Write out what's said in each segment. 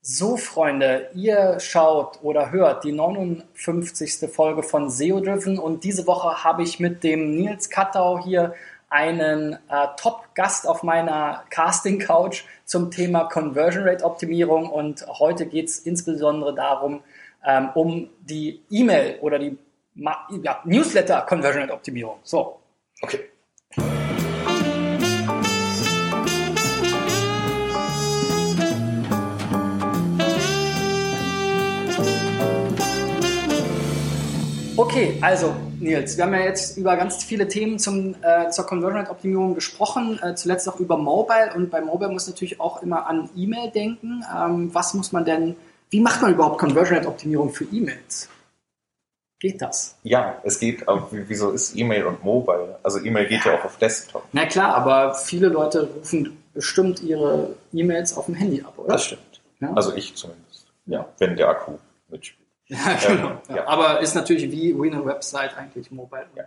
So, Freunde, ihr schaut oder hört die 59. Folge von SEO Driven und diese Woche habe ich mit dem Nils Kattau hier einen äh, Top-Gast auf meiner Casting-Couch zum Thema Conversion Rate Optimierung und heute geht es insbesondere darum, ähm, um die E-Mail oder die ja, Newsletter Conversion Rate Optimierung. So. Okay. Okay, also Nils, wir haben ja jetzt über ganz viele Themen zum, äh, zur Conversion Rate Optimierung gesprochen, äh, zuletzt auch über Mobile und bei Mobile muss natürlich auch immer an E-Mail denken. Ähm, was muss man denn, wie macht man überhaupt Conversion Rate Optimierung für E-Mails? Geht das? Ja, es geht, aber wieso ist E-Mail und Mobile? Also E-Mail geht ja. ja auch auf Desktop. Na klar, aber viele Leute rufen bestimmt ihre E-Mails auf dem Handy ab, oder? Das stimmt. Ja? Also ich zumindest. Ja, wenn der Akku mitspielt. Ja, genau. Ähm, ja. Aber ist natürlich wie, eine Website eigentlich mobile. Ja.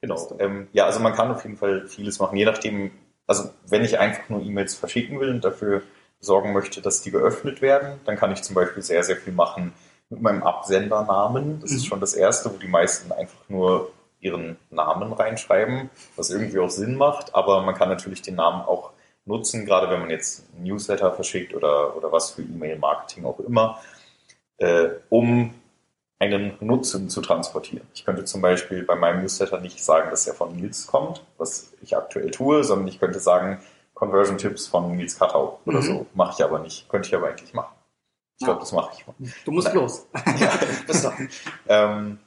Genau. Ähm, ja, also man kann auf jeden Fall vieles machen, je nachdem, also wenn ich einfach nur E-Mails verschicken will und dafür sorgen möchte, dass die geöffnet werden, dann kann ich zum Beispiel sehr, sehr viel machen mit meinem Absendernamen. Das mhm. ist schon das Erste, wo die meisten einfach nur ihren Namen reinschreiben, was irgendwie auch Sinn macht, aber man kann natürlich den Namen auch nutzen, gerade wenn man jetzt Newsletter verschickt oder, oder was für E-Mail-Marketing auch immer äh, um einen Nutzen zu transportieren. Ich könnte zum Beispiel bei meinem Newsletter nicht sagen, dass er von Nils kommt, was ich aktuell tue, sondern ich könnte sagen, Conversion-Tipps von Nils Kattau oder mhm. so. Mache ich aber nicht. Könnte ich aber eigentlich machen. Ich glaube, das mache ich mal. Du musst Nein. los. ja, bis dann. ähm,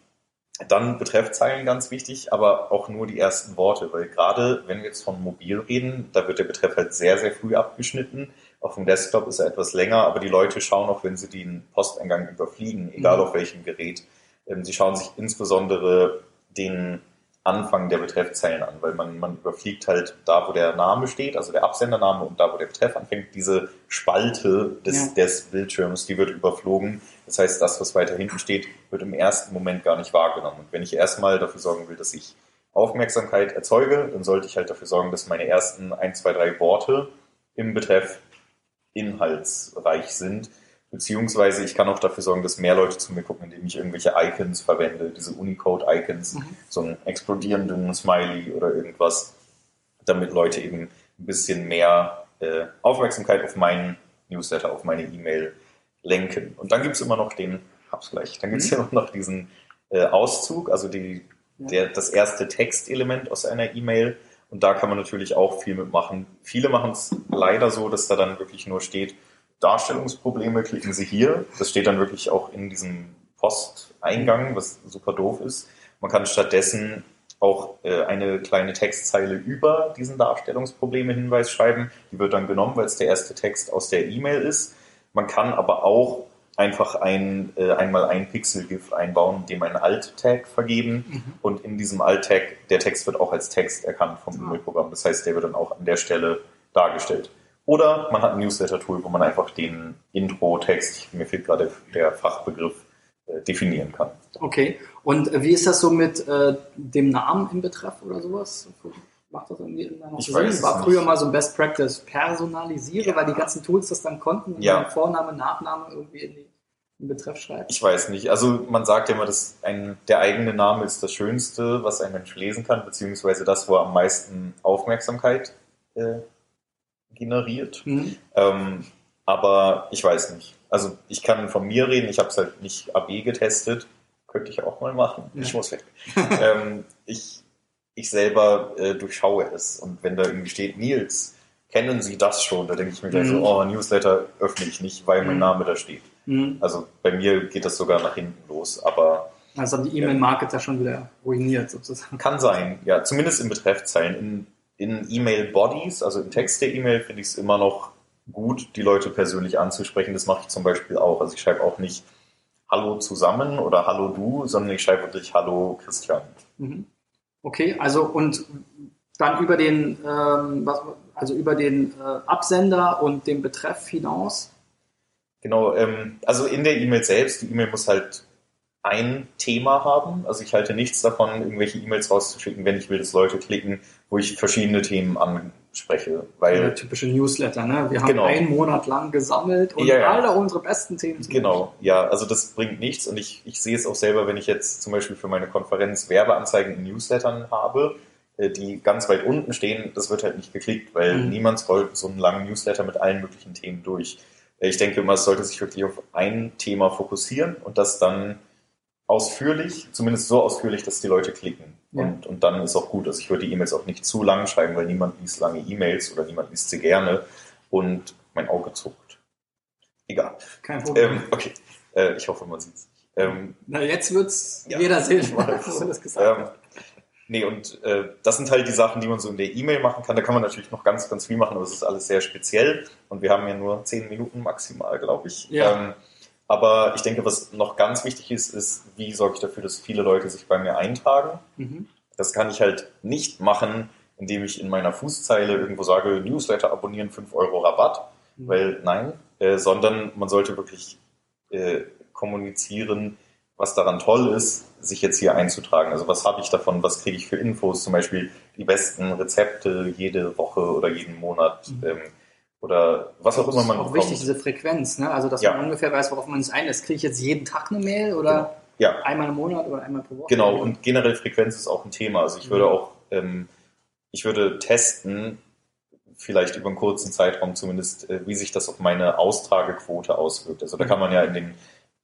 dann Betreffzeilen ganz wichtig, aber auch nur die ersten Worte, weil gerade wenn wir jetzt von mobil reden, da wird der Betreff halt sehr, sehr früh abgeschnitten. Auf dem Desktop ist er etwas länger, aber die Leute schauen auch, wenn sie den Posteingang überfliegen, egal mhm. auf welchem Gerät. Ähm, sie schauen sich insbesondere den Anfang der Betreffzeilen an, weil man, man überfliegt halt da, wo der Name steht, also der Absendername und da, wo der Betreff anfängt, diese Spalte des, ja. des Bildschirms, die wird überflogen. Das heißt, das, was weiter hinten steht, wird im ersten Moment gar nicht wahrgenommen. Und wenn ich erstmal dafür sorgen will, dass ich Aufmerksamkeit erzeuge, dann sollte ich halt dafür sorgen, dass meine ersten ein, zwei, drei Worte im Betreff inhaltsreich sind. Beziehungsweise ich kann auch dafür sorgen, dass mehr Leute zu mir gucken, indem ich irgendwelche Icons verwende, diese Unicode-Icons, mhm. so einen explodierenden Smiley oder irgendwas, damit Leute eben ein bisschen mehr äh, Aufmerksamkeit auf meinen Newsletter, auf meine E-Mail lenken. Und dann gibt es immer noch den, hab's gleich, dann gibt es mhm. ja noch diesen äh, Auszug, also die, der, das erste Textelement aus einer E-Mail, und da kann man natürlich auch viel mitmachen. Viele machen es leider so, dass da dann wirklich nur steht, Darstellungsprobleme, klicken Sie hier. Das steht dann wirklich auch in diesem Posteingang, was super doof ist. Man kann stattdessen auch äh, eine kleine Textzeile über diesen Darstellungsprobleme-Hinweis schreiben. Die wird dann genommen, weil es der erste Text aus der E-Mail ist. Man kann aber auch einfach ein, äh, einmal ein Pixel-GIF einbauen, dem einen Alt-Tag vergeben mhm. und in diesem Alt-Tag, der Text wird auch als Text erkannt vom. E-Mail-Programm. Das heißt, der wird dann auch an der Stelle dargestellt. Oder man hat ein Newsletter-Tool, wo man einfach den Intro-Text, mir fehlt gerade der Fachbegriff, äh, definieren kann. Okay. Und wie ist das so mit äh, dem Namen im Betreff oder sowas? Macht das irgendwie immer noch ich Sinn? War früher nicht. mal so ein Best Practice. Personalisiere, ja. weil die ganzen Tools das dann konnten und ja. Vorname, Nachname irgendwie in die im Betreff schreibt? Ich weiß nicht. Also man sagt ja immer, dass ein, der eigene Name ist das Schönste, was ein Mensch lesen kann, beziehungsweise das, wo er am meisten Aufmerksamkeit äh, generiert. Mhm. Ähm, aber ich weiß nicht. Also ich kann von mir reden, ich habe es halt nicht AB getestet. Könnte ich auch mal machen. Ja. Ich muss weg. ähm, ich, ich selber äh, durchschaue es. Und wenn da irgendwie steht, Nils, kennen Sie das schon? Da denke ich mir gleich mhm. so, oh, Newsletter öffne ich nicht, weil mein mhm. Name da steht. Mhm. Also bei mir geht das sogar nach hinten los, aber. Also haben die E-Mail-Marketer schon wieder ruiniert sozusagen. Kann sein, ja. Zumindest in Betreffzeilen. In, in E-Mail-Bodies, also im Text der E-Mail, finde ich es immer noch gut, die Leute persönlich anzusprechen. Das mache ich zum Beispiel auch. Also ich schreibe auch nicht Hallo zusammen oder Hallo du, sondern ich schreibe wirklich Hallo Christian. Mhm. Okay, also und dann über den, ähm, was, also über den äh, Absender und den Betreff hinaus? Genau, ähm, also in der E-Mail selbst, die E-Mail muss halt ein Thema haben. Also ich halte nichts davon, irgendwelche E-Mails rauszuschicken, wenn ich will, dass Leute klicken, wo ich verschiedene Themen anspreche. Weil Der typische Newsletter, ne? Wir haben Genau. einen Monat lang gesammelt und Ja, ja. alle unsere besten Themen. Genau, ja, also das bringt nichts und ich, ich sehe es auch selber, wenn ich jetzt zum Beispiel für meine Konferenz Werbeanzeigen in Newslettern habe, äh, die ganz weit unten stehen, das wird halt nicht geklickt, weil Mhm. niemand scrollt so einen langen Newsletter mit allen möglichen Themen durch. Äh, Ich denke immer, es sollte sich wirklich auf ein Thema fokussieren und das dann ausführlich, zumindest so ausführlich, dass die Leute klicken. Ja. Und, und dann ist auch gut. Also ich würde die E-Mails auch nicht zu lang schreiben, weil niemand liest lange E-Mails oder niemand liest sie gerne und mein Auge zuckt. Egal. Kein Problem. Ähm, okay, äh, ich hoffe, man sieht es. Ähm, Na, jetzt wird's Ja. jeder sehen, wo das gesagt ähm, hat. nee, und äh, das sind halt die Sachen, die man so in der E-Mail machen kann. Da kann man natürlich noch ganz, ganz viel machen, aber es ist alles sehr speziell und wir haben ja nur zehn Minuten maximal, glaube ich. Ja. Ähm, aber ich denke, was noch ganz wichtig ist, ist, wie sorge ich dafür, dass viele Leute sich bei mir eintragen. Mhm. Das kann ich halt nicht machen, indem ich in meiner Fußzeile irgendwo sage, Newsletter abonnieren, 5 Euro Rabatt. Mhm. Weil nein, äh, sondern man sollte wirklich äh, kommunizieren, was daran toll ist, sich jetzt hier einzutragen. Also was habe ich davon, was kriege ich für Infos, zum Beispiel die besten Rezepte jede Woche oder jeden Monat Mhm. ähm, oder was auch immer man auch bekommt. wichtig, diese Frequenz, ne? Also, dass Ja. man ungefähr weiß, worauf man sich einlässt. Kriege ich jetzt jeden Tag eine Mail oder Ja, einmal im Monat oder einmal pro Woche? Genau, und generell Frequenz ist auch ein Thema. Also ich würde Mhm. auch, ähm, ich würde testen, vielleicht über einen kurzen Zeitraum zumindest, äh, wie sich das auf meine Austragequote auswirkt. Also da kann man ja in den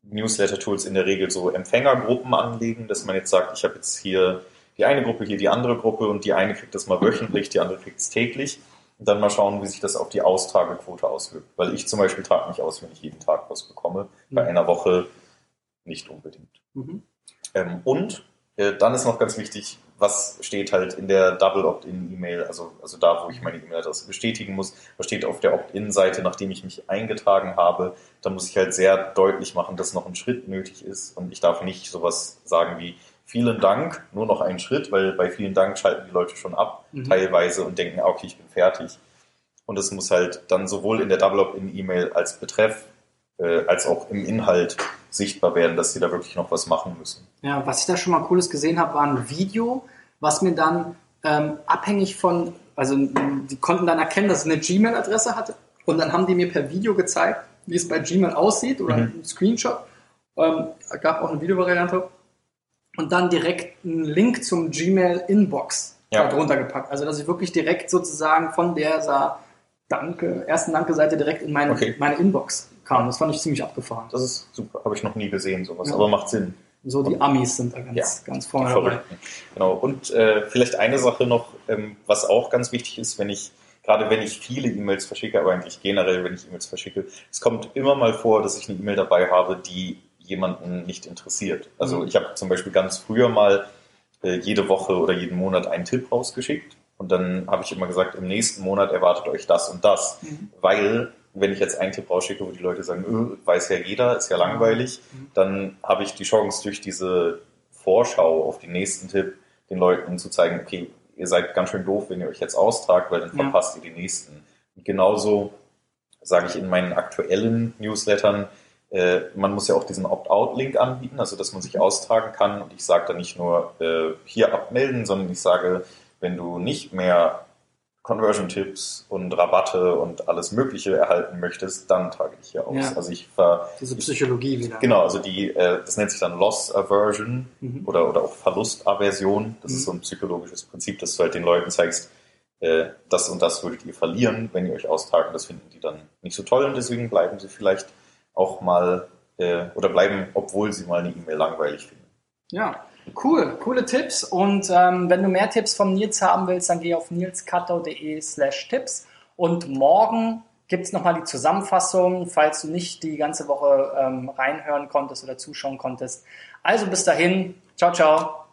Newsletter-Tools in der Regel so Empfängergruppen anlegen, dass man jetzt sagt, ich habe jetzt hier die eine Gruppe, hier die andere Gruppe und die eine kriegt das mal wöchentlich, die andere kriegt es täglich. Und dann mal schauen, wie sich das auf die Austragequote auswirkt. Weil ich zum Beispiel trage nicht aus, wenn ich jeden Tag was bekomme. Bei Mhm. einer Woche nicht unbedingt. Mhm. Ähm, und äh, dann ist noch ganz wichtig, was steht halt in der Double Opt-in-E-Mail, also, also da, wo ich meine E-Mail-Adresse bestätigen muss, was steht auf der Opt-in-Seite, nachdem ich mich eingetragen habe. Da muss ich halt sehr deutlich machen, dass noch ein Schritt nötig ist und ich darf nicht sowas sagen wie vielen Dank, nur noch einen Schritt, weil bei vielen Dank schalten die Leute schon ab, Mhm. teilweise und denken, ah, okay, ich bin fertig. Und es muss halt dann sowohl in der Double Opt-in-E-Mail als Betreff äh, als auch im Inhalt sichtbar werden, dass sie da wirklich noch was machen müssen. Ja, was ich da schon mal Cooles gesehen habe, war ein Video, was mir dann ähm, abhängig von, also die konnten dann erkennen, dass es eine Gmail-Adresse hatte und dann haben die mir per Video gezeigt, wie es bei Gmail aussieht oder Mhm. ein Screenshot. Ähm, gab auch eine Videovariante und dann direkt einen Link zum Gmail-Inbox Ja. darunter gepackt. Also dass ich wirklich direkt sozusagen von der Danke, ersten Danke-Seite direkt in meine, Okay. meine Inbox kam. Das fand ich ziemlich abgefahren. Das ist super, habe ich noch nie gesehen, sowas, Ja. aber macht Sinn. So die Amis sind da ganz, Ja. ganz vorne dabei. Genau. Und äh, vielleicht eine Sache noch, ähm, was auch ganz wichtig ist, wenn ich, gerade wenn ich viele E-Mails verschicke, aber eigentlich generell, wenn ich E-Mails verschicke, es kommt immer mal vor, dass ich eine E-Mail dabei habe, die jemanden nicht interessiert. Also Mhm. ich habe zum Beispiel ganz früher mal äh, jede Woche oder jeden Monat einen Tipp rausgeschickt und dann habe ich immer gesagt, im nächsten Monat erwartet euch das und das. Mhm. Weil, wenn ich jetzt einen Tipp rausschicke, wo die Leute sagen, öh, weiß ja jeder, ist ja langweilig, Mhm. dann habe ich die Chance, durch diese Vorschau auf den nächsten Tipp den Leuten zu zeigen, okay, ihr seid ganz schön doof, wenn ihr euch jetzt austragt, weil dann Ja. verpasst ihr die nächsten. Und genauso sage ich in meinen aktuellen Newslettern, äh, man muss ja auch diesen Opt-out-Link anbieten, also dass man sich austragen kann. Und ich sage da nicht nur äh, hier abmelden, sondern ich sage, wenn du nicht mehr Conversion-Tipps und Rabatte und alles Mögliche erhalten möchtest, dann trage ich hier aus. Ja. Also ich ver Diese Psychologie wieder. Genau, also die, äh, das nennt sich dann Loss Aversion Mhm. oder, oder auch Verlustaversion. Das Mhm. ist so ein psychologisches Prinzip, dass du halt den Leuten zeigst, äh, das und das würdet ihr verlieren, wenn ihr euch austragen. Das finden die dann nicht so toll und deswegen bleiben sie vielleicht auch mal äh, oder bleiben, obwohl sie mal eine E-Mail langweilig finden. Ja, cool, coole Tipps. Und ähm, wenn du mehr Tipps von Nils haben willst, dann geh auf nilskattau.de slash Tipps. Und morgen gibt es nochmal die Zusammenfassung, falls du nicht die ganze Woche ähm, reinhören konntest oder zuschauen konntest. Also bis dahin, ciao, ciao.